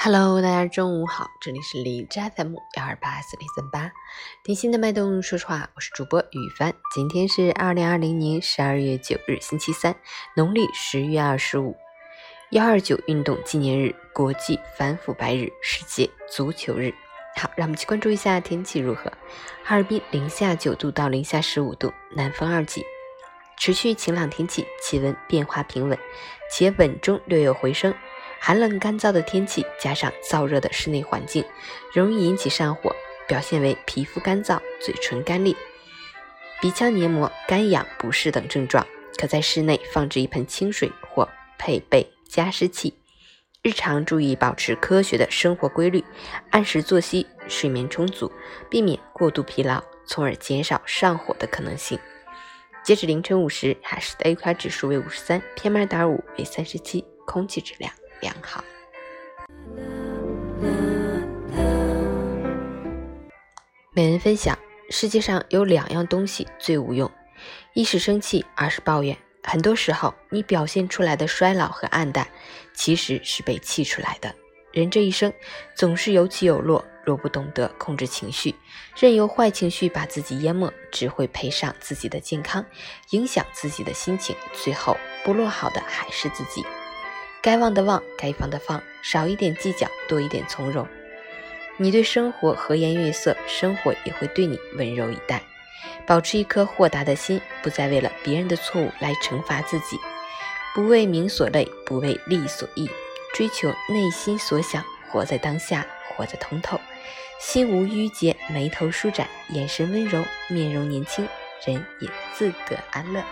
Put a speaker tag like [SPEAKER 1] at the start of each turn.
[SPEAKER 1] Hello，大家中午好，这里是李斋 FM 幺二八四零三八，听心的脉动。说实话，我是主播雨帆。今天是二零二零年十二月九日，星期三，农历十月二十五，幺二九运动纪念日，国际反腐败日，世界足球日。好，让我们去关注一下天气如何。哈尔滨零下九度到零下十五度，南风二级，持续晴朗天气，气温变化平稳，且稳中略有回升。寒冷干燥的天气加上燥热的室内环境，容易引起上火，表现为皮肤干燥、嘴唇干裂、鼻腔黏膜干痒不适等症状。可在室内放置一盆清水或配备加湿器。日常注意保持科学的生活规律，按时作息，睡眠充足，避免过度疲劳，从而减少上火的可能性。截止凌晨五时，海市的 AQI 指数为五十三，PM 二点五为三十七，空气质量。良好。每人分享：世界上有两样东西最无用，一是生气，二是抱怨。很多时候，你表现出来的衰老和暗淡，其实是被气出来的。人这一生总是有起有落，若不懂得控制情绪，任由坏情绪把自己淹没，只会赔上自己的健康，影响自己的心情，最后不落好的还是自己。该忘的忘，该放的放，少一点计较，多一点从容。你对生活和颜悦色，生活也会对你温柔以待。保持一颗豁达的心，不再为了别人的错误来惩罚自己，不为名所累，不为利所役，追求内心所想，活在当下，活得通透，心无郁结，眉头舒展，眼神温柔，面容年轻，人也自得安乐。